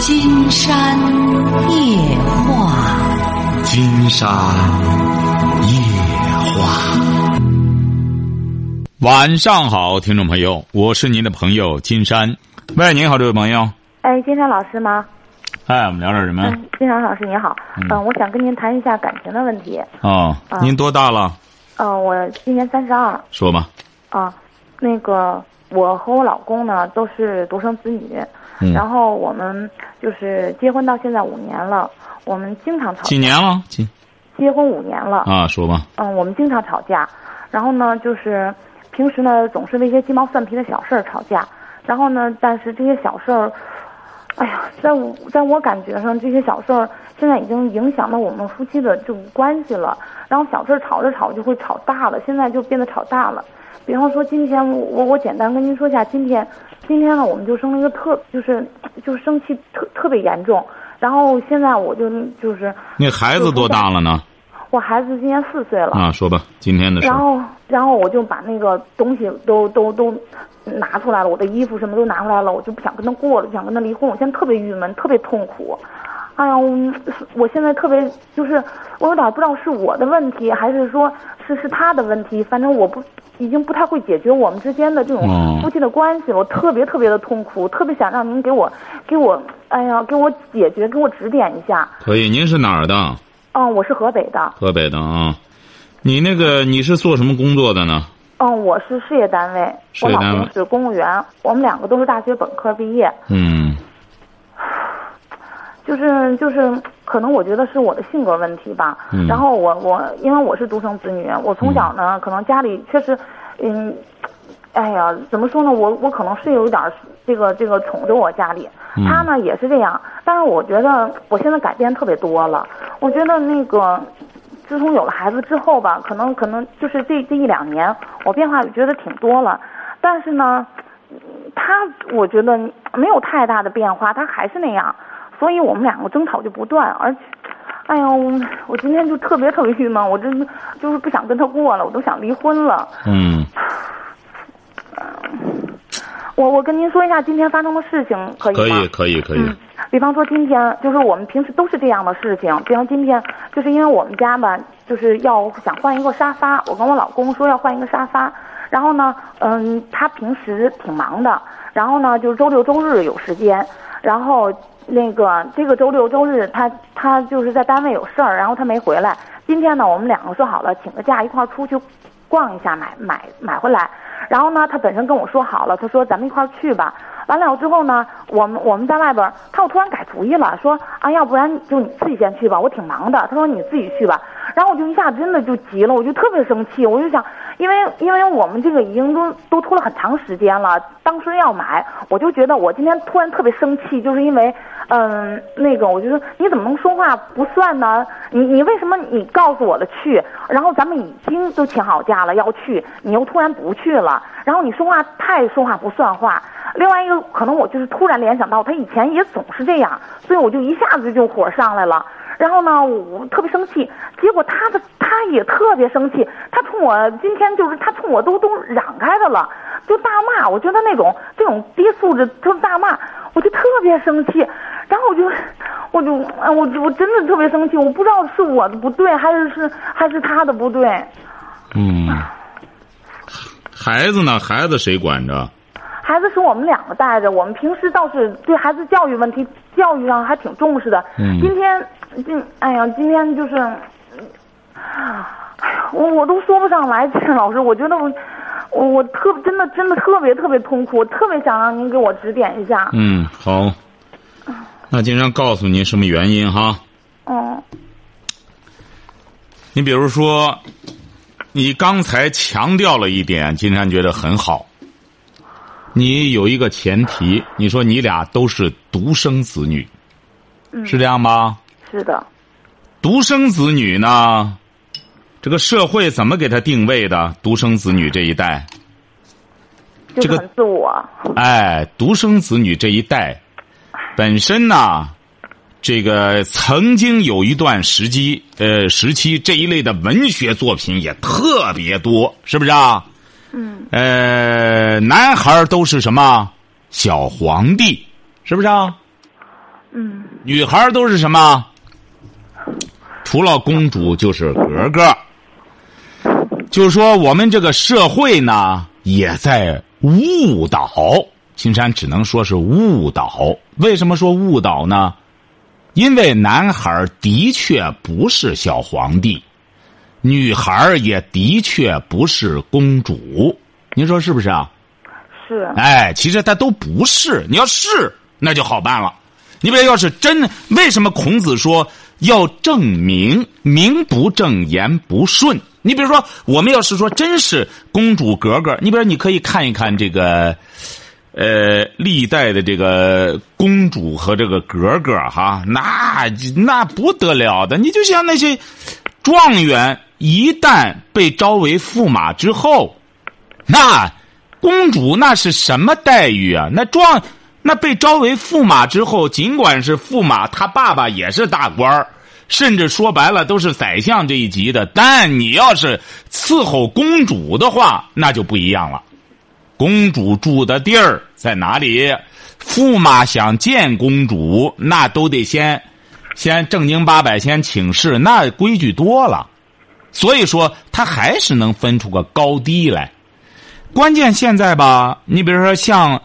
金山夜话，金山夜话。晚上好，听众朋友，我是您的朋友金山。喂，您好，这位朋友。哎，金山老师吗？哎，我们聊点什么？嗯，金山老师您好。嗯、我想跟您谈一下感情的问题。哦，您多大了？嗯、我今年三十二。说吧。啊，那个我和我老公呢都是独生子女，嗯然后我们就是结婚到现在五年了，我们经常吵架。几年了？几结婚五年了。啊？说吧。嗯，我们经常吵架，然后呢，就是平时呢总是为一些鸡毛蒜皮的小事儿吵架，然后呢，但是这些小事儿，哎呀，在我在我感觉上，这些小事儿现在已经影响到我们夫妻的这种关系了。然后小事儿吵着吵就会吵大了，现在就变得吵大了。比方说今天我我我简单跟您说一下，今天今天呢我们就生了一个特就是就是生气特特别严重，然后现在我就就是那孩子多大了呢？我孩子今年四岁了。啊，说吧，今天的事。然后，然后我就把那个东西都都都拿出来了，我的衣服什么都拿出来了，我就不想跟他过了，不想跟他离婚。我现在特别郁闷，特别痛苦。哎呀，我我现在特别就是，我有点不知道是我的问题，还是说是是他的问题。反正我不已经不太会解决我们之间的这种嗯夫妻的关系了。我特别特别的痛苦，特别想让您给我给我，哎呀，给我解决，给我指点一下。可以，您是哪儿的？嗯，我是河北的。河北的啊。你那个你是做什么工作的呢？嗯，我是事业单位，我老公是公务员，我们两个都是大学本科毕业。嗯就是就是，可能我觉得是我的性格问题吧。嗯然后我我因为我是独生子女，我从小呢，可能家里确实，嗯，哎呀，怎么说呢？我我可能是有点这个这个宠着我家里，嗯他呢也是这样。但是我觉得我现在改变特别多了。我觉得那个，自从有了孩子之后吧，可能可能就是这这一两年，我变化觉得挺多了。但是呢，他我觉得没有太大的变化，他还是那样，所以我们两个争吵就不断，而且，哎呀，我我今天就特别特别郁闷，我真的就是不想跟他过了，我都想离婚了。嗯我我跟您说一下今天发生的事情，可以吗？可以可以可以嗯，比方说今天就是我们平时都是这样的事情，比方今天就是因为我们家吧，就是要想换一个沙发，我跟我老公说要换一个沙发，然后呢，嗯，他平时挺忙的，然后呢，就是周六周日有时间，然后那个这个周六周日他他就是在单位有事儿，然后他没回来。今天呢，我们两个说好了，请个假一块儿出去逛一下，买买买回来。然后呢，他本身跟我说好了，他说咱们一块儿去吧。完了之后呢，我们我们在外边，他又突然改主意了，说啊，要不然就你自己先去吧，我挺忙的。他说你自己去吧。然后我就一下真的就急了，我就特别生气，我就想，因为因为我们这个已经都都拖了很长时间了，当时要买，我就觉得我今天突然特别生气，就是因为，嗯，那个我就说你怎么能说话不算呢？你你为什么你告诉我了去，然后咱们已经都请好假了要去，你又突然不去了，然后你说话太说话不算话。另外一个可能我就是突然联想到他以前也总是这样，所以我就一下子就火上来了。然后呢，我特别生气，结果他的他也特别生气，他冲我今天就是他冲我都都嚷开的了，就大骂。我觉得那种这种低素质就是大骂，我就特别生气。然后我就我就我我真的特别生气，我不知道是我的不对还是是还是他的不对。嗯。孩子呢？孩子谁管着？孩子是我们两个带着，我们平时倒是对孩子教育问题教育上还挺重视的。嗯今天今哎呀，今天就是，哎呀，我我都说不上来，金老师，我觉得我我我特真的真的特别特别痛苦，我特别想让您给我指点一下。嗯，好。那金山告诉您什么原因哈？嗯你比如说，你刚才强调了一点，金山觉得很好。你有一个前提，你说你俩都是独生子女，嗯，是这样吧？是的，独生子女呢，这个社会怎么给他定位的？独生子女这一代，这个自我。哎，独生子女这一代，本身呢，这个曾经有一段时期，呃，时期这一类的文学作品也特别多，是不是啊？嗯呃，男孩都是什么小皇帝，是不是啊？嗯女孩都是什么？除了公主就是格格。就是说，我们这个社会呢，也在误导。青山只能说是误导。为什么说误导呢？因为男孩的确不是小皇帝，女孩儿也的确不是公主。您说是不是啊？是哎，其实她都不是。你要是，那就好办了。你比如要是真，为什么孔子说要正名？名不正言不顺。你比如说，我们要是说真是公主格格，你比如你可以看一看这个，呃，历代的这个公主和这个格格哈，那那不得了的。你就像那些状元，一旦被招为驸马之后，那公主那是什么待遇啊？那状那被招为驸马之后，尽管是驸马，他爸爸也是大官儿甚至说白了都是宰相这一级的。但你要是伺候公主的话，那就不一样了。公主住的地儿在哪里？驸马想见公主，那都得先先正经八百先请示，那规矩多了。所以说，他还是能分出个高低来。关键现在吧，你比如说像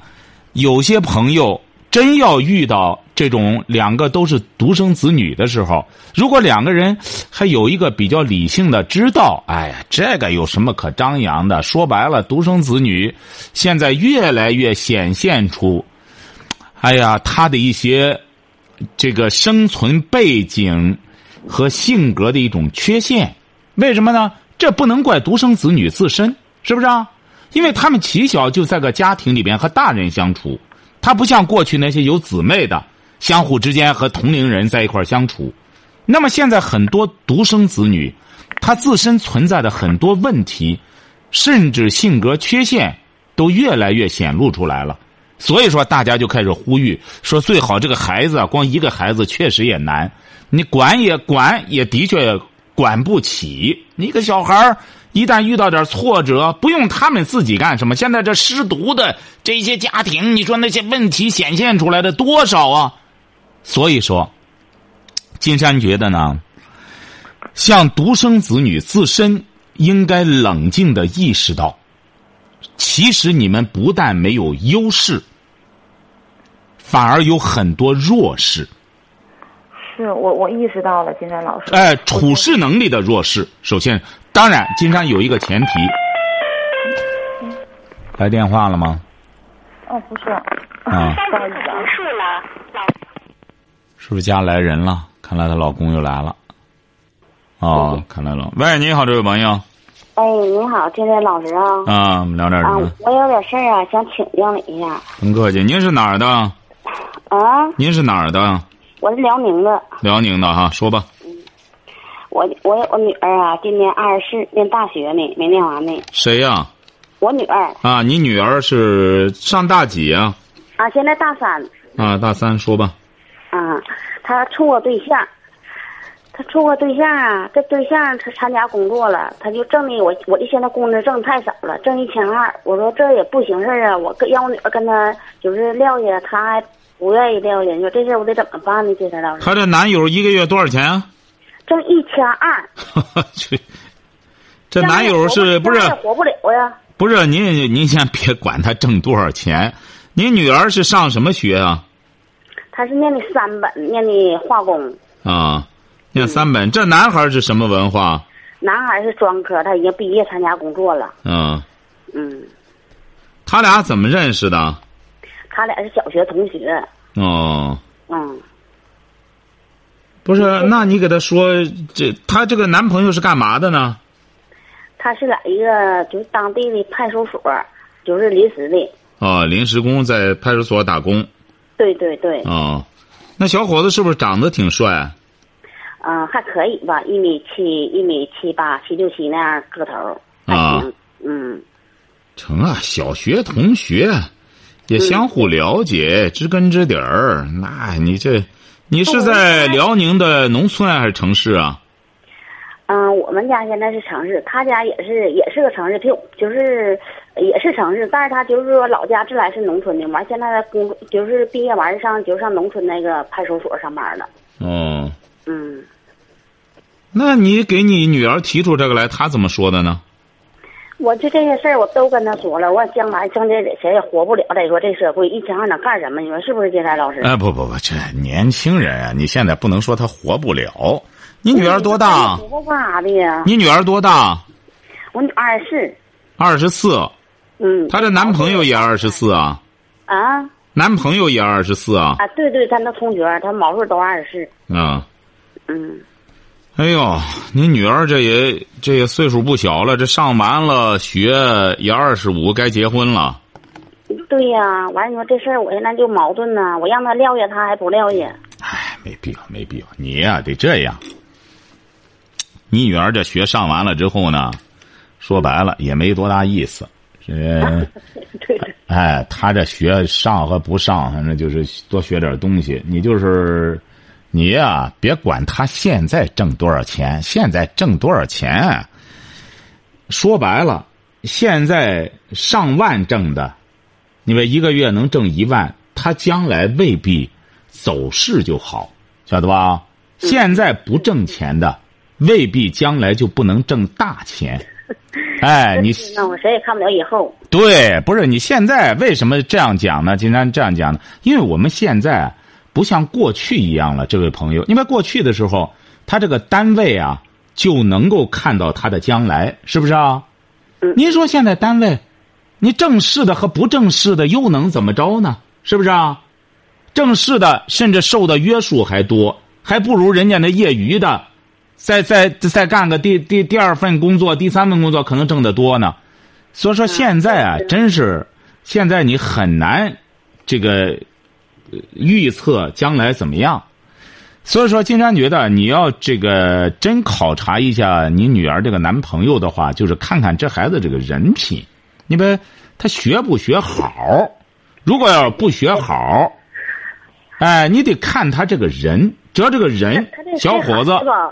有些朋友真要遇到这种两个都是独生子女的时候，如果两个人还有一个比较理性的知道，哎呀，这个有什么可张扬的？说白了，独生子女现在越来越显现出，哎呀，他的一些这个生存背景和性格的一种缺陷。为什么呢？这不能怪独生子女自身，是不是啊？因为他们起小就在个家庭里边和大人相处，他不像过去那些有姊妹的，相互之间和同龄人在一块相处。那么现在很多独生子女，他自身存在的很多问题，甚至性格缺陷，都越来越显露出来了。所以说，大家就开始呼吁说，最好这个孩子啊，光一个孩子确实也难，你管也管也的确管不起。你个小孩儿一旦遇到点挫折，不用他们自己干什么。现在这失独的这些家庭，你说那些问题显现出来的多少啊？所以说，金山觉得呢，像独生子女自身应该冷静的意识到，其实你们不但没有优势，反而有很多弱势。是我我意识到了，金山老师。哎，处事能力的弱势，首先，当然，金山有一个前提。来电话了吗？哦，不是。啊，不好意思啊。结束了，老是不是家来人了？看来她老公又来了。哦，看来了。喂，你好，这位朋友。哎，你好，金山老师啊。啊，我们聊点什啊么？，我有点事儿啊，想请教你一下。甭客气，您是哪儿的？啊，您是哪儿的？我是辽宁的，辽宁的哈，说吧。我我我女儿啊，今年二十四，念大学呢，没念完呢。谁呀、我女儿啊？你女儿是上大几呀、啊，现在大三啊？大三，说吧。啊，她处过对象，她处过对象啊，这对象他参加工作了，他就挣的我我就现在工资挣太少了，挣一千二。我说这也不行事儿啊，我跟让我女儿跟他就是撂下，他还不愿意撂下。你说这事儿我得怎么办呢？金山老师，她这男友一个月多少钱啊？挣一千二，去，这男友是不是活不了呀？不是您？您先别管他挣多少钱。您女儿是上什么学啊？她是念的三本，念的化工。啊，念三本。这男孩是什么文化？男孩是专科，他已经毕业参加工作了。嗯，嗯，他俩怎么认识的？他俩是小学同学。哦，嗯，不是，那你给他说，这他这个男朋友是干嘛的呢？他是在一个就是当地的派出所，就是临时的。哦，临时工在派出所打工。对对对，哦，那小伙子是不是长得挺帅？嗯、还可以吧，一米七、一米七八、七六七那样个头，还啊行。嗯，成啊，小学同学，也相互了解，知根知底儿。那你这，你是在辽宁的农村还是城市啊？嗯、我们家现在是城市，他家也是也是个城市，就就是也是城市，但是他就是说老家自来是农村的，完现在工作就是毕业完上就上农村那个派出所上班了。哦，嗯，那你给你女儿提出这个来，她怎么说的呢？我就这些事儿我都跟他说了，我将来挣这谁也活不了。再说这社会一天二能干什么？你说是不是，金山老师？哎，不不不，这年轻人啊，你现在不能说他活不了。你女儿多大？活干啥的呀？你女儿多大？我女二十四。二十四。嗯。她的男朋友也二十四啊？啊。男朋友也二十四啊？啊，对对，他那同学，他毛数都二十四。啊。嗯。哎呦，你女儿这也这也岁数不小了，这上完了学也二十五，该结婚了。对呀，完你说这事儿，我现在就矛盾呢。我让他撂下，他还不撂下。哎，没必要，没必要。你呀，得这样。你女儿这学上完了之后呢，说白了也没多大意思。这，对。哎，她这学上和不上，反正就是多学点东西。你就是。你呀，别管他现在挣多少钱，现在挣多少钱。说白了，现在上万挣的，你们一个月能挣一万，他将来未必走势就好，晓得吧？现在不挣钱的，未必将来就不能挣大钱。哎，你那我谁也看不了以后。对，不是你现在为什么这样讲呢？今天这样讲呢？因为我们现在。不像过去一样了，这位朋友，因为过去的时候，他这个单位啊就能够看到他的将来，是不是啊？您说现在单位，你正式的和不正式的又能怎么着呢？是不是啊？正式的甚至受的约束还多，还不如人家那业余的，再再再干个第第第二份工作、第三份工作，可能挣得多呢。所以说现在啊，真是现在你很难这个。预测将来怎么样？所以说，金山觉得你要这个真考察一下你女儿这个男朋友的话，就是看看这孩子这个人品。你别他学不学好？如果要不学好，哎，你得看他这个人。只要这个人，小伙子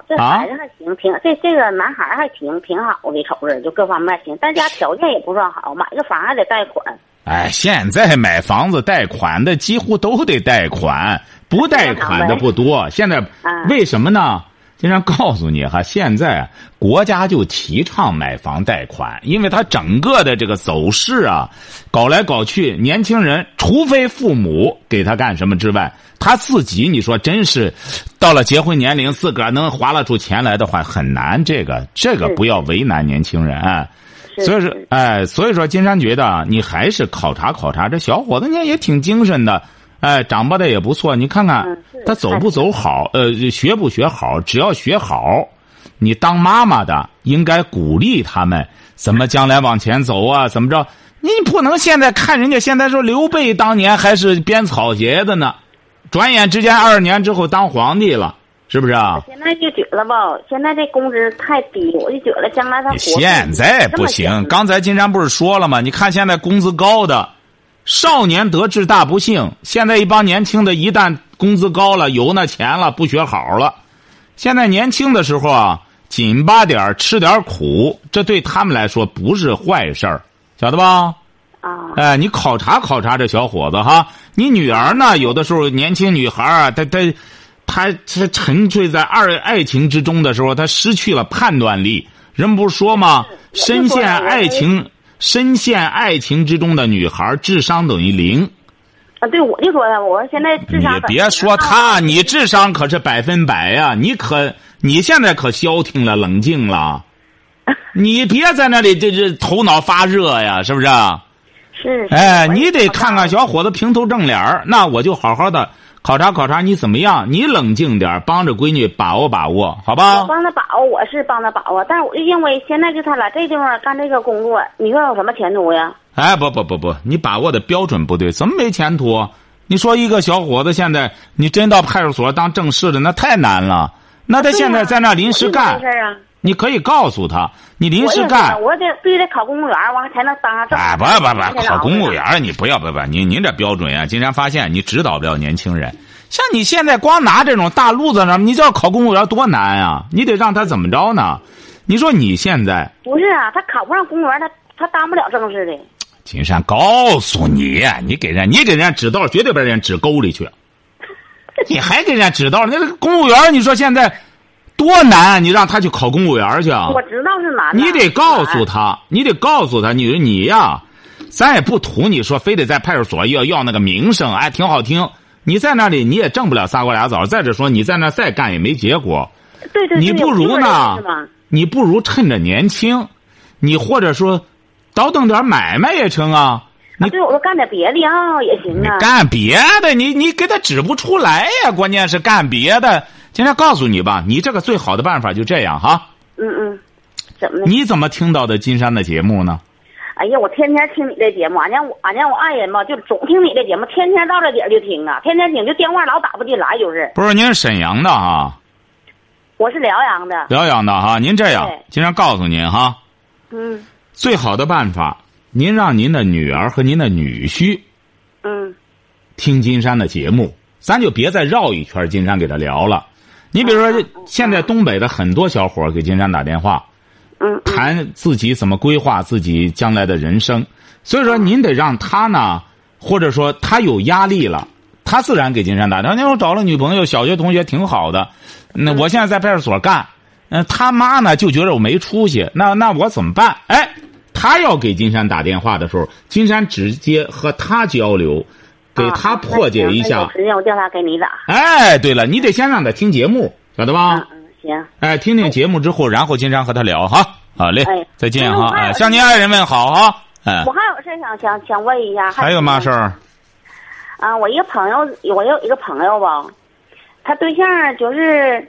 这孩子还行，挺这这个男孩还挺挺好的，瞅着就各方面行。但家条件也不算好，买个房还得贷款。哎，现在买房子贷款的几乎都得贷款，不贷款的不多。现在为什么呢？经常告诉你哈，现在国家就提倡买房贷款，因为它整个的这个走势啊，搞来搞去，年轻人除非父母给他干什么之外，他自己你说真是到了结婚年龄，自个儿能划拉出钱来的话，很难。这个这个不要为难年轻人。所以说，哎，所以说，金山觉得你还是考察考察这小伙子，你看也挺精神的，哎，长不的也不错。你看看他走不走好，呃，学不学好，只要学好，你当妈妈的应该鼓励他们怎么将来往前走啊？怎么着？你不能现在看人家现在说刘备当年还是编草鞋的呢，转眼之间二十年之后当皇帝了。是不是啊？现在就觉得吧，现在这工资太低，我就觉得将来他现在不行。刚才金山不是说了吗？你看现在工资高的，少年得志大不幸。现在一帮年轻的，一旦工资高了，有那钱了，不学好了。现在年轻的时候啊，紧巴点吃点苦，这对他们来说不是坏事儿，晓得吧？啊。哎，你考察考察这小伙子哈，你女儿呢？有的时候年轻女孩啊，她她。她她沉醉在二爱情之中的时候，她失去了判断力。人不是说吗？深陷爱情，深陷爱情之中的女孩智商等于零。啊，对，我就说呀，我说现在智商。你别说他，你智商可是百分百呀！你可你现在可消停了，冷静了。你别在那里这这头脑发热呀，是不是？是。哎，你得看看小伙子平头正脸那我就好好的。考察考察你怎么样？你冷静点帮着闺女把握把握，好吧？帮她把握，我是帮她把握，但是我就认为现在就她俩这地方干这个工作，你说有什么前途呀？哎，不不不不，你把握的标准不对，怎么没前途？你说一个小伙子现在你真到派出所当正式的，那太难了。那他现在在那临时干。你可以告诉他，你临时干，我得必须得考公务员，完才能当上正。哎，不不不，考公务员你不要不不，您您这标准啊，金山发现你指导不了年轻人。像你现在光拿这种大路子呢，你知道考公务员多难啊？你得让他怎么着呢？你说你现在不是啊？他考不上公务员，他他当不了正式的。金山告诉你，你给人，你给人家指道，绝对把人家指沟里去。你还给人家指道？那个公务员，你说现在多难？你让他去考公务员去啊？我知道是难。你得告诉他，你得告诉他，你说你呀，咱也不图你说非得在派出所要要那个名声，哎，挺好听。你在那里你也挣不了仨瓜俩枣。再者说，你在那再干也没结果。对对。你不如呢？你不如趁着年轻，你或者说倒腾点买卖也成啊。你对我说干点别的啊也行啊。干别的，你你给他指不出来呀。关键是干别的。今天告诉你吧，你这个最好的办法就这样哈。嗯嗯。怎么的？你怎么听到的金山的节目呢？哎呀，我天天听你的节目，俺家我俺家我爱人嘛，就总听你的节目，天天到这点就听啊，天天听，就电话老打不进来，就是。不是您是沈阳的啊？我是辽阳的。辽阳的哈，您这样，今天告诉您哈。嗯。最好的办法。您让您的女儿和您的女婿，嗯，听金山的节目，咱就别再绕一圈金山给他聊了。你比如说，现在东北的很多小伙给金山打电话，嗯，谈自己怎么规划自己将来的人生。所以说，您得让他呢，或者说他有压力了，他自然给金山打电话。你说我找了女朋友，小学同学挺好的，那我现在在派出所干，嗯，他妈呢就觉得我没出息，那那我怎么办？哎。他要给金山打电话的时候，金山直接和他交流，给他破解一下。时间我叫他给你打。哎，对了，你得先让他听节目，晓得吧？嗯，行。哎，听听节目之后，然后经常和他聊哈。好嘞，再见哈。哎，向您爱人问好哈。哎。我还有事想想想问一下。还有嘛事儿？啊，我一个朋友，我有一个朋友吧，他对象就是。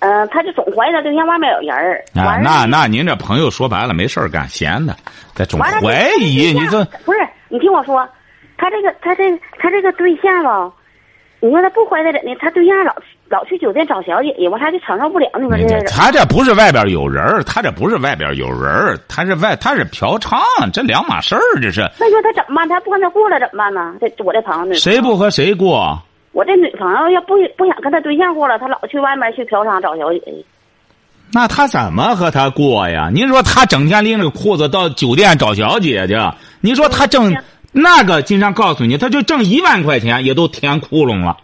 嗯，他就总怀疑他对象外面有人儿。啊，那那您这朋友说白了没事儿干，闲的，他总怀疑你这。不是，你听我说，他这个他这他这个对象吧，你说他不怀疑怎的？他对象老老去酒店找小姐，我他就承受不了。你说这他这不是外边有人，他这不是外边有人，他是外他是嫖娼，这两码事儿，这是。那说他怎么办？他不跟他过了怎么办呢？这我这朋友谁不和谁过？我这女朋友要不不想跟他对象过了，他老去外面去嫖娼找小姐。那他怎么和他过呀？您说他整天拎着裤子到酒店找小姐去，您说他挣那个，经常告诉你，他就挣一万块钱也都填窟窿了，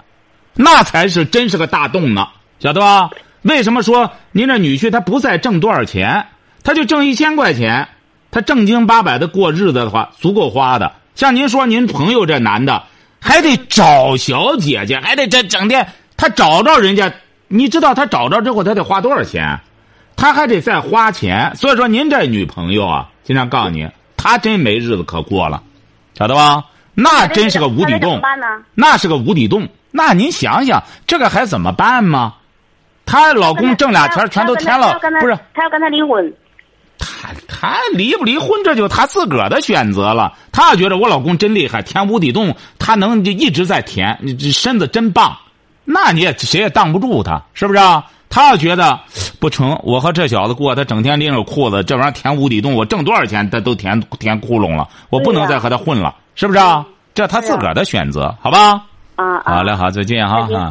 那才是真是个大洞呢，晓得吧？为什么说您这女婿他不再挣多少钱，他就挣一千块钱，他正经八百的过日子的话，足够花的。像您说您朋友这男的。还得找小姐姐，还得这整天，他找着人家，你知道他找着之后他得花多少钱？他还得再花钱。所以说，您这女朋友啊，经常告诉你，他真没日子可过了，晓得吧？那真是个无底洞，那是个无底洞。那您想想，这个还怎么办吗？她老公挣俩钱，全都填了，不是？她要跟他离婚。她她离不离婚，这就她自个儿的选择了。她要觉得我老公真厉害，填无底洞，他能就一直在填，这身子真棒，那你也谁也挡不住他，是不是？啊？她要觉得不成，我和这小子过，他整天拎着裤子，这玩意儿填无底洞，我挣多少钱他都填填窟窿了，我不能再和他混了，是不是？啊？这他自个儿的选择，好吧？啊，好嘞，好，再见哈啊。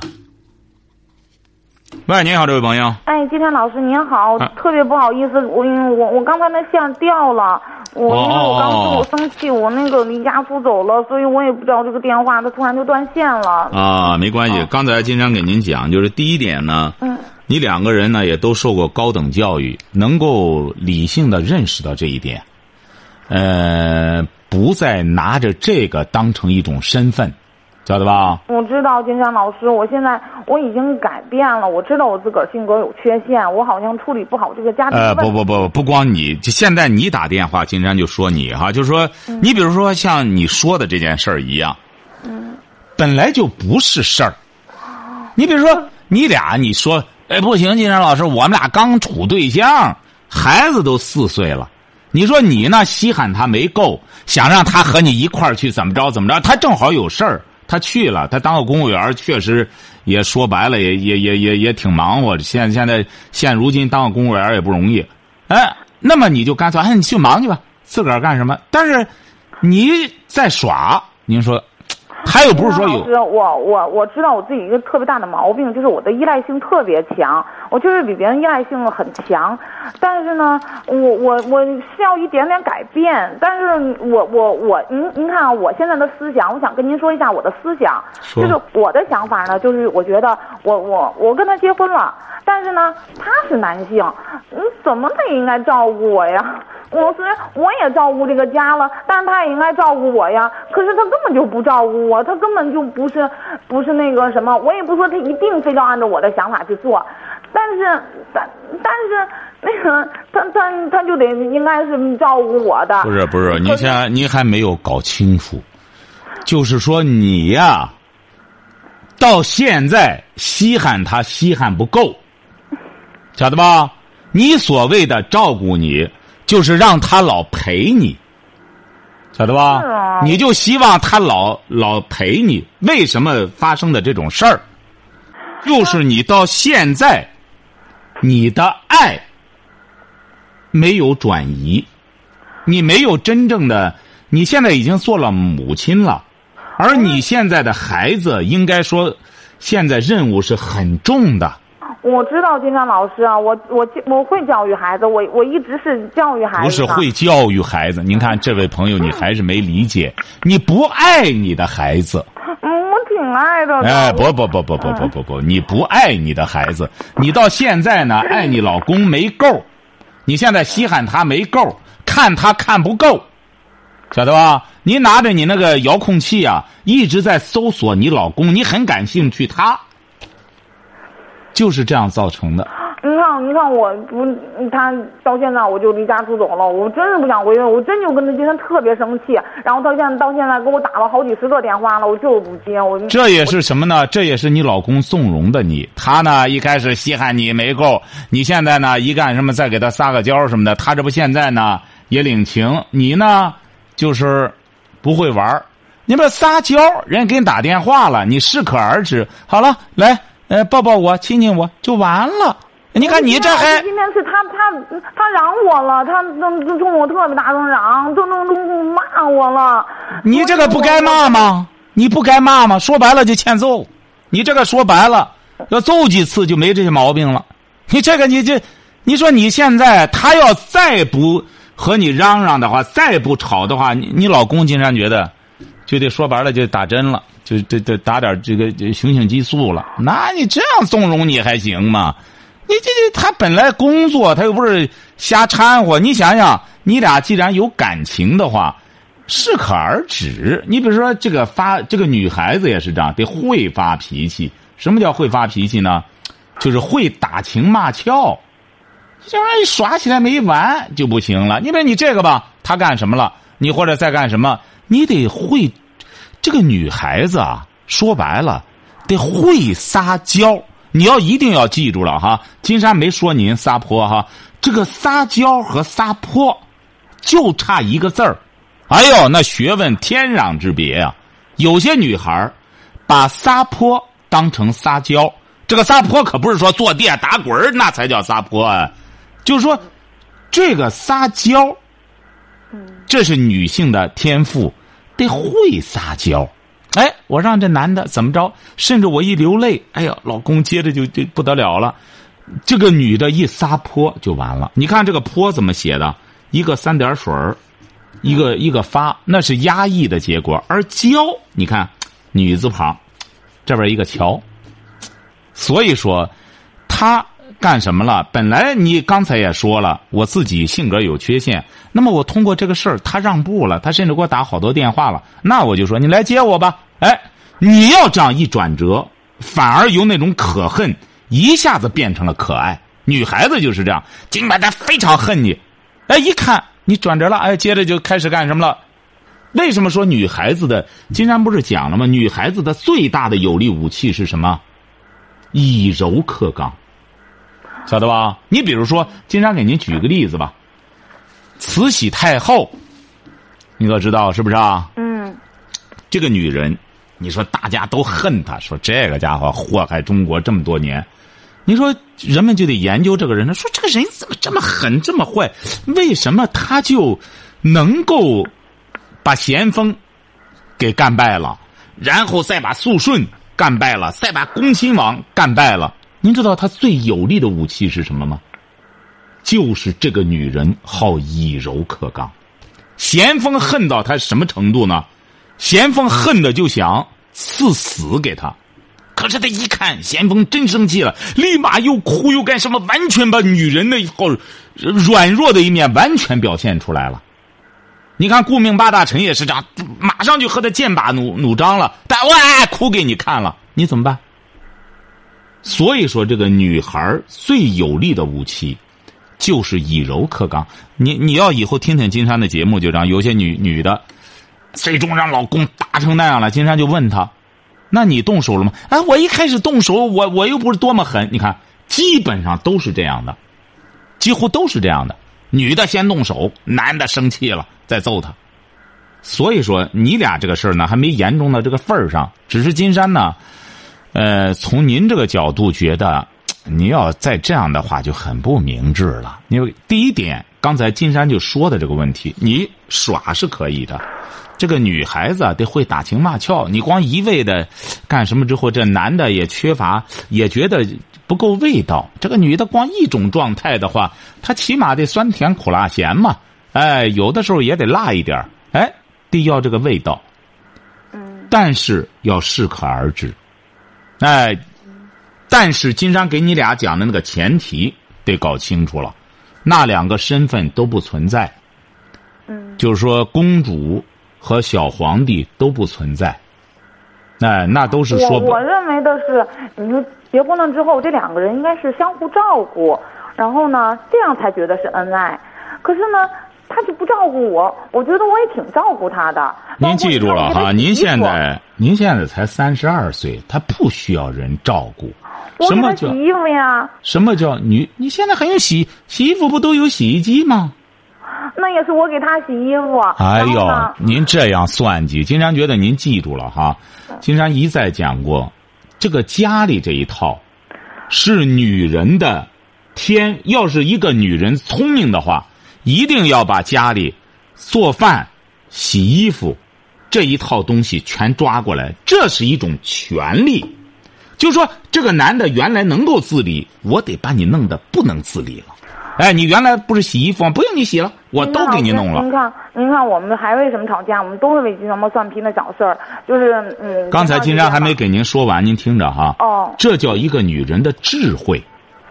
喂，您好，这位朋友。哎，金天老师您好，特别不好意思，我我我刚才那线掉了，我因为我刚说我生气，我那个离家出走了，所以我也不知道这个电话，它突然就断线了。啊，没关系，刚才金常给您讲，就是第一点呢，嗯，你两个人呢也都受过高等教育，能够理性的认识到这一点，呃，不再拿着这个当成一种身份。晓得吧？我知道金山老师，我现在我已经改变了。我知道我自个儿性格有缺陷，我好像处理不好这个家庭。呃，不不不，不光你，就现在你打电话，金山就说你哈，就是说，你比如说像你说的这件事儿一样，嗯，本来就不是事儿。你比如说，你俩你说，哎，不行，金山老师，我们俩刚处对象，孩子都四岁了，你说你呢稀罕他没够，想让他和你一块儿去怎么着怎么着，他正好有事儿。他去了，他当个公务员，确实也说白了，也也也也也挺忙活。现现在现如今当个公务员也不容易，哎，那么你就干脆，哎，你去忙去吧，自个儿干什么？但是你在耍，您说，他又不是说有？老师，我我我知道我自己一个特别大的毛病，就是我的依赖性特别强，我就是比别人依赖性很强，但是呢，我我我需要一点点改变，但是我我我您您看啊，我现在的思想，我想跟您说一下我的思想，就是我的想法呢，就是我觉得我我我跟他结婚了，但是呢，他是男性，你，怎么他也应该照顾我呀？我虽然我也照顾这个家了，但是他也应该照顾我呀。可是他根本就不照顾我，他根本就不是不是那个什么。我也不说他一定非要按照我的想法去做，但是但但是那个他他他就得应该是照顾我的。不是不是，可您先您还没有搞清楚，就是说你呀，到现在稀罕他稀罕不够，晓得吧？你所谓的照顾你，就是让他老陪你，晓得吧？啊你就希望他老老陪你，为什么发生的这种事儿？就是你到现在，你的爱没有转移，你没有真正的，你现在已经做了母亲了，而你现在的孩子应该说，现在任务是很重的。我知道金山老师啊，我我我会教育孩子，我我一直是教育孩子。不是会教育孩子。您看这位朋友，你还是没理解，你不爱你的孩子。嗯，我挺爱的。哎，不不不不不不不不，你不爱你的孩子，你到现在呢，爱你老公没够，你现在稀罕他没够，看他看不够，晓得吧？你拿着你那个遥控器啊，一直在搜索你老公，你很感兴趣他，就是这样造成的。你看，你看，我不，他到现在我就离家出走了，我真是不想回去，我真就跟他今天特别生气，然后到现在到现在给我打了好几十个电话了，我就是不接，我这也是什么呢？这也是你老公纵容的你。他呢一开始稀罕你没够，你现在呢一干什么再给他撒个娇什么的，他这不现在呢也领情，你呢就是不会玩儿你不撒娇，人家给你打电话了，你适可而止。好了，来，呃，抱抱我，亲亲我，就完了。你看你这还今天是他他他嚷我了，他都都冲我特别大声嚷，咚咚咚骂我了。你这个不该骂吗？你不该骂吗？说白了就欠揍。你这个说白了，要揍几次就没这些毛病了。你这个你这，你说你现在他要再不和你嚷嚷的话，再不吵的话，你你老公竟然觉得，就得说白了就打针了，就得得打点这个雄性激素了。那你这样纵容你还行吗？你这这他本来工作他又不是瞎掺和，你想想，你俩既然有感情的话。适可而止。你比如说，这个发这个女孩子也是这样，得会发脾气。什么叫会发脾气呢？就是会打情骂俏，这玩意耍起来没完就不行了。你比如你这个吧，她干什么了？你或者在干什么？你得会。这个女孩子啊，说白了，得会撒娇。你要一定要记住了哈，金山没说您撒泼哈，这个撒娇和撒泼，就差一个字儿。哎呦，那学问天壤之别啊！有些女孩把撒泼当成撒娇，这个撒泼可不是说坐地下打滚那才叫撒泼啊。就是说，这个撒娇，这是女性的天赋，得会撒娇。哎，我让这男的怎么着？甚至我一流泪，哎呀，老公接着就就不得了了。这个女的一撒泼就完了。你看这个“泼”怎么写的？一个三点水儿。一个一个发，那是压抑的结果，而娇，你看，女字旁，这边一个乔，所以说，他干什么了？本来你刚才也说了，我自己性格有缺陷，那么我通过这个事儿，他让步了，他甚至给我打好多电话了，那我就说你来接我吧。哎，你要这样一转折，反而由那种可恨一下子变成了可爱。女孩子就是这样，尽管她非常恨你，哎，一看。你转折了，哎，接着就开始干什么了？为什么说女孩子的？金山不是讲了吗？女孩子的最大的有力武器是什么？以柔克刚，晓得吧？你比如说，金山给您举个例子吧。慈禧太后，你可知道是不是啊？嗯。这个女人，你说大家都恨她，说这个家伙祸害中国这么多年。你说人们就得研究这个人，说这个人怎么这么狠这么坏？为什么他就能够把咸丰给干败了？然后再把肃顺干败了，再把恭亲王干败了。您知道他最有力的武器是什么吗？就是这个女人好以柔克刚。咸丰恨到他什么程度呢？咸丰恨的就想赐死给他。可是他一看咸丰真生气了，立马又哭又干什么，完全把女人的好软弱的一面完全表现出来了。你看顾命八大臣也是这样，马上就和他剑拔弩弩张了，但哇哭给你看了，你怎么办？所以说，这个女孩最有力的武器，就是以柔克刚。你你要以后听听金山的节目，就这样，有些女女的，最终让老公打成那样了，金山就问他。那你动手了吗？哎，我一开始动手，我我又不是多么狠。你看，基本上都是这样的，几乎都是这样的。女的先动手，男的生气了再揍他。所以说，你俩这个事儿呢，还没严重到这个份儿上。只是金山呢，呃，从您这个角度觉得，你要再这样的话就很不明智了。因为第一点，刚才金山就说的这个问题，你耍是可以的。这个女孩子得会打情骂俏，你光一味的干什么之后，这男的也缺乏，也觉得不够味道。这个女的光一种状态的话，她起码得酸甜苦辣咸嘛，哎，有的时候也得辣一点哎，得要这个味道。嗯。但是要适可而止，哎，但是金山给你俩讲的那个前提得搞清楚了，那两个身份都不存在。嗯。就是说，公主。和小皇帝都不存在，哎，那都是说。我我认为的是，你说结婚了之后，这两个人应该是相互照顾，然后呢，这样才觉得是恩爱。可是呢，他就不照顾我，我觉得我也挺照顾他的。您记住了哈，您现在您现在才三十二岁，他不需要人照顾。什么叫洗衣服呀？什么叫女？你现在还用洗洗衣服？不都有洗衣机吗？那也是我给他洗衣服。哎呦，您这样算计，金山觉得您记住了哈。金山一再讲过，这个家里这一套，是女人的天。要是一个女人聪明的话，一定要把家里做饭、洗衣服这一套东西全抓过来。这是一种权利，就说这个男的原来能够自理，我得把你弄得不能自理了。哎，你原来不是洗衣服吗？不用你洗了，我都给你弄了。您看，您看，我们还为什么吵架？我们都是为鸡毛蒜皮的小事儿，就是嗯。刚才金山还没给您说完，您听着哈。哦。这叫一个女人的智慧，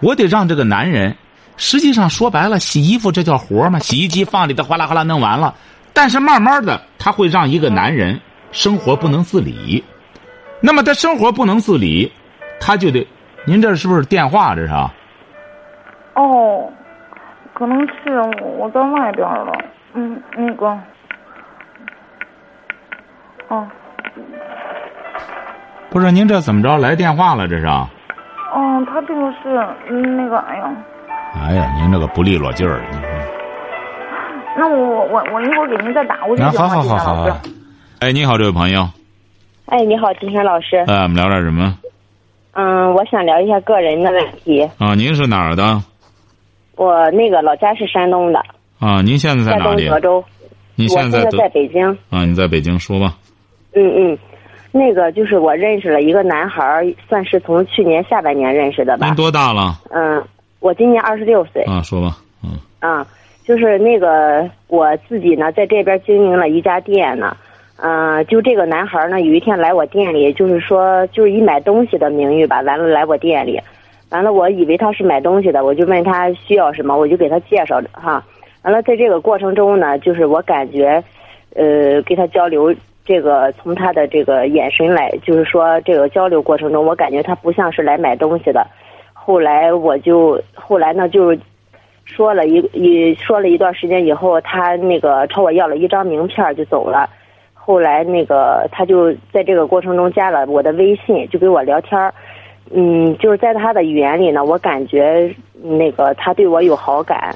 我得让这个男人。实际上说白了，洗衣服这叫活嘛？洗衣机放里头哗啦哗啦弄完了，但是慢慢的，他会让一个男人生活不能自理。那么他生活不能自理，他就得，您这是不是电话？这是啊。哦。可能是我在外边了，嗯，那个，哦，不是您这怎么着来电话了？这是？嗯，他这个是那个，哎呀，哎呀，您这个不利落劲儿，那我我我一会儿给您再打过去好好好好好。哎，你好，这位朋友。哎，你好，金山老师。哎，我们聊点什么？嗯，我想聊一下个人的问题。啊，您是哪儿的？我那个老家是山东的啊，您现在在哪里？德州。你现在在北京啊？你在北京说吧。嗯嗯，那个就是我认识了一个男孩，算是从去年下半年认识的吧。您多大了？嗯，我今年二十六岁。啊，说吧。嗯。啊，就是那个我自己呢，在这边经营了一家店呢。嗯，就这个男孩呢，有一天来我店里，就是说，就是以买东西的名誉吧，完了来我店里。完了，我以为他是买东西的，我就问他需要什么，我就给他介绍哈。完了，在这个过程中呢，就是我感觉，呃，跟他交流，这个从他的这个眼神来，就是说这个交流过程中，我感觉他不像是来买东西的。后来我就后来呢，就说了一一说了一段时间以后，他那个朝我要了一张名片就走了。后来那个他就在这个过程中加了我的微信，就给我聊天儿。嗯，就是在他的语言里呢，我感觉那个他对我有好感。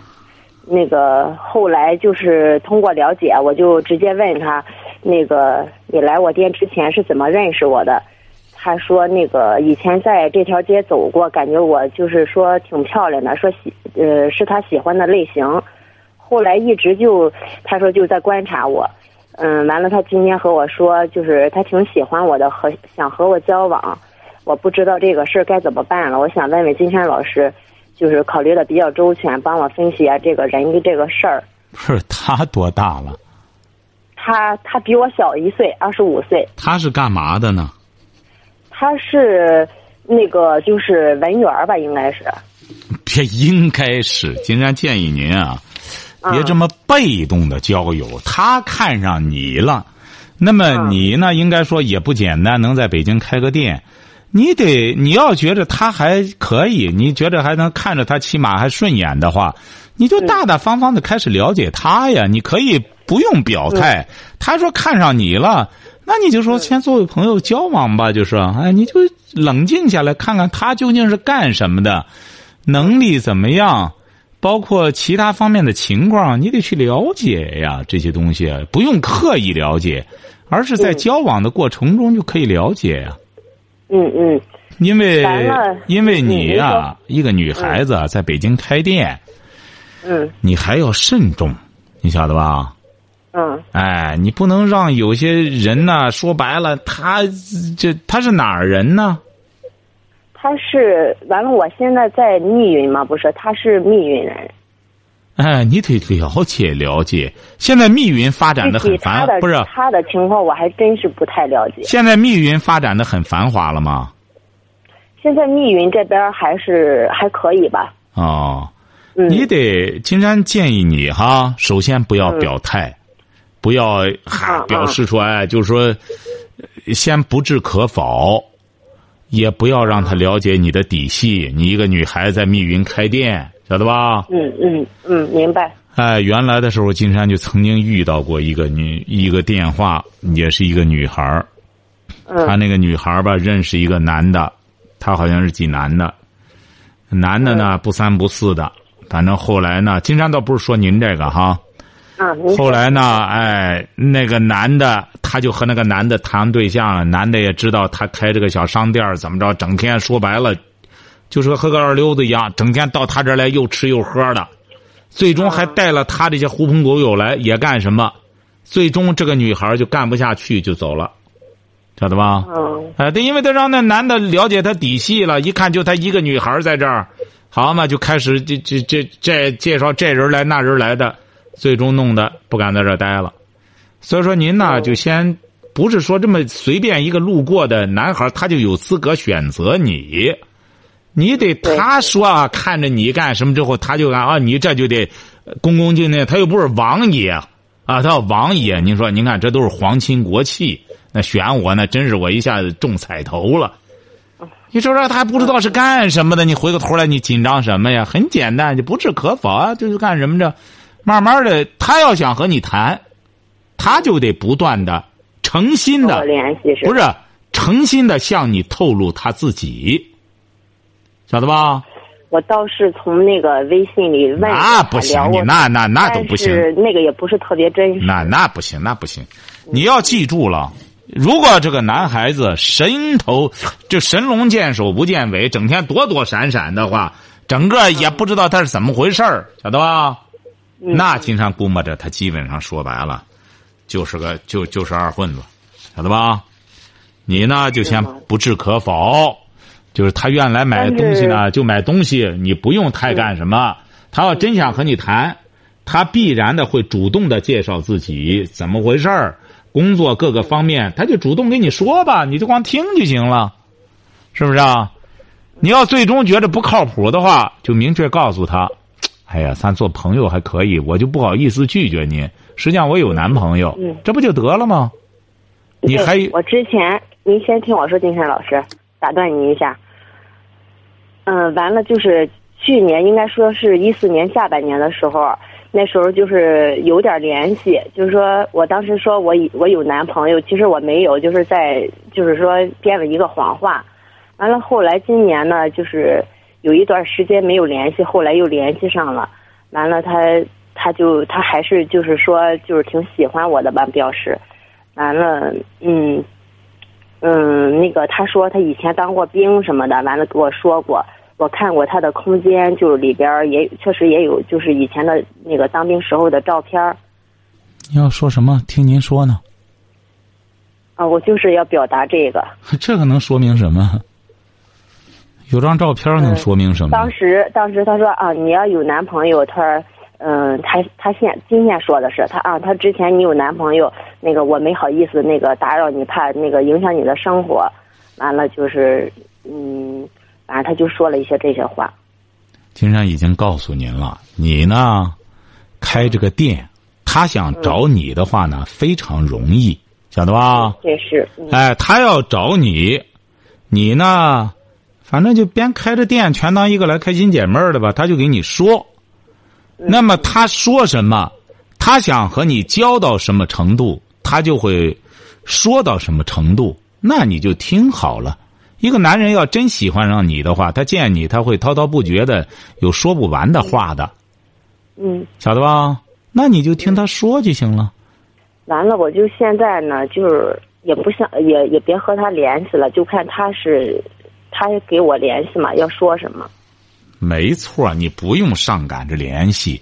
那个后来就是通过了解，我就直接问他，那个你来我店之前是怎么认识我的？他说那个以前在这条街走过，感觉我就是说挺漂亮的，说喜呃是他喜欢的类型。后来一直就他说就在观察我，嗯，完了他今天和我说，就是他挺喜欢我的，和想和我交往，我不知道这个事儿该怎么办了。我想问问金山老师，就是考虑的比较周全，帮我分析一下这个人的这个事儿。不是他多大了？他他比我小一岁，二十五岁。他是干嘛的呢？他是那个就是文员儿吧，应该是。别应该是，金山建议您啊，别这么被动的交友。他看上你了，那么你呢？应该说也不简单，能在北京开个店。你得你要觉得他还可以，你觉得还能看着他，起码还顺眼的话，你就大大方方的开始了解他呀。你可以不用表态。他说看上你了，那你就说先作为朋友交往吧。就是哎，你就冷静下来看看他究竟是干什么的。能力怎么样？包括其他方面的情况，你得去了解呀。这些东西不用刻意了解，而是在交往的过程中就可以了解呀。嗯嗯。因为因为你呀，一个女孩子在北京开店，嗯，你还要慎重，你晓得吧？嗯。哎，你不能让有些人呢，说白了，他这他是哪儿人呢？他是完了，我现在在密云嘛，不是？他是密云人。哎，你得了解了解。现在密云发展的很繁，不是他的情况，我还真是不太了解。现在密云发展的很繁华了吗？现在密云这边还是还可以吧。哦，你得金山建议你哈，首先不要表态，不要哈表示出来，就是说，先不置可否。也不要让他了解你的底细。你一个女孩在密云开店，晓得吧？嗯嗯嗯，明白。哎，原来的时候，金山就曾经遇到过一个女，一个电话，也是一个女孩。他那个女孩儿吧，认识一个男的，他好像是济南的，男的呢不三不四的，反正后来呢，金山倒不是说您这个哈。后来呢？哎，那个男的，他就和那个男的谈对象了。男的也知道他开这个小商店怎么着，整天说白了，就是和个二流子一样，整天到他这儿来又吃又喝的。最终还带了他这些狐朋狗友来，也干什么？最终这个女孩就干不下去，就走了，晓得吧？嗯。哎，对，因为他让那男的了解他底细了，一看就他一个女孩在这儿，好嘛，就开始这这这这介绍这人来那人来的。最终弄得不敢在这儿待了，所以说您呢就先不是说这么随便一个路过的男孩他就有资格选择你，你得他说啊看着你干什么之后他就啊你这就得恭恭敬敬他又不是王爷啊他要王爷您说您看这都是皇亲国戚那选我那真是我一下子中彩头了，你说说他还不知道是干什么的你回过头来你紧张什么呀？很简单就不置可否啊这是干什么着。慢慢的，他要想和你谈，他就得不断的诚心的联系，不是诚心的向你透露他自己，晓得吧？我倒是从那个微信里问那不行，你那那那都不行，那个也不是特别真实。那那不行，那不行，你要记住了，如果这个男孩子神头就神龙见首不见尾，整天躲躲闪闪的话，整个也不知道他是怎么回事儿，晓得吧？那经常估摸着他基本上说白了，就是个就就是二混子，晓得吧？你呢就先不置可否，就是他愿来买东西呢就买东西，你不用太干什么。他要真想和你谈，他必然的会主动的介绍自己怎么回事儿，工作各个方面，他就主动跟你说吧，你就光听就行了，是不是啊？你要最终觉得不靠谱的话，就明确告诉他。哎呀，咱做朋友还可以，我就不好意思拒绝您。实际上我有男朋友，这不就得了吗？你还我之前，您先听我说，金山老师，打断您一下。嗯，完了，就是去年应该说是一四年下半年的时候，那时候就是有点联系，就是说我当时说我我有男朋友，其实我没有，就是在就是说编了一个谎话。完了，后来今年呢，就是。有一段时间没有联系，后来又联系上了，完了他他就他还是就是说就是挺喜欢我的吧，表示，完了嗯嗯那个他说他以前当过兵什么的，完了给我说过，我看过他的空间，就是里边也确实也有就是以前的那个当兵时候的照片你要说什么？听您说呢？啊，我就是要表达这个。这个能说明什么？有张照片能说明什么？当时，当时他说啊，你要有男朋友，他说，嗯，他他现今天说的是他啊，他之前你有男朋友，那个我没好意思那个打扰你，怕那个影响你的生活，完了就是嗯，反正他就说了一些这些话。金山已经告诉您了，你呢，开这个店，他想找你的话呢，非常容易，晓得吧？这是。嗯哎，他要找你，你呢，反正就边开着店，全当一个来开心解闷儿的吧，他就给你说。那么他说什么，他想和你交到什么程度，他就会说到什么程度，那你就听好了。一个男人要真喜欢上你的话，他见你他会滔滔不绝的有说不完的话的，嗯，晓得吧？那你就听他说就行了。完了，我就现在呢，就是也不想，也也别和他联系了，就看他是，他也给我联系嘛，要说什么。没错，你不用上赶着联系，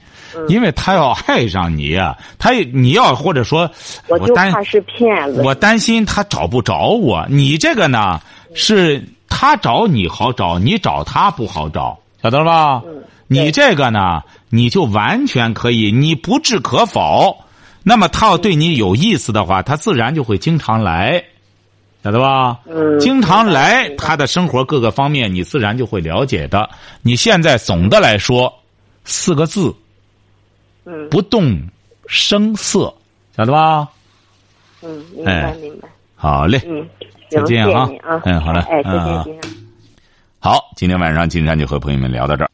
因为他要爱上你啊，他你要或者说，我就担怕是骗子。我担心他找不着我。你这个呢，是他找你好找，你找他不好找，晓得了吧？你这个呢，你就完全可以，你不置可否。那么他要对你有意思的话，他自然就会经常来，晓得吧？嗯经常来，他的生活各个方面，你自然就会了解的。你现在总的来说，四个字，嗯不动声色，晓得吧？嗯，明哎白明白。好嘞。嗯，再行，见啊。嗯好嘞哎，再嗯啊见，金山。好，今天晚上金山就和朋友们聊到这儿。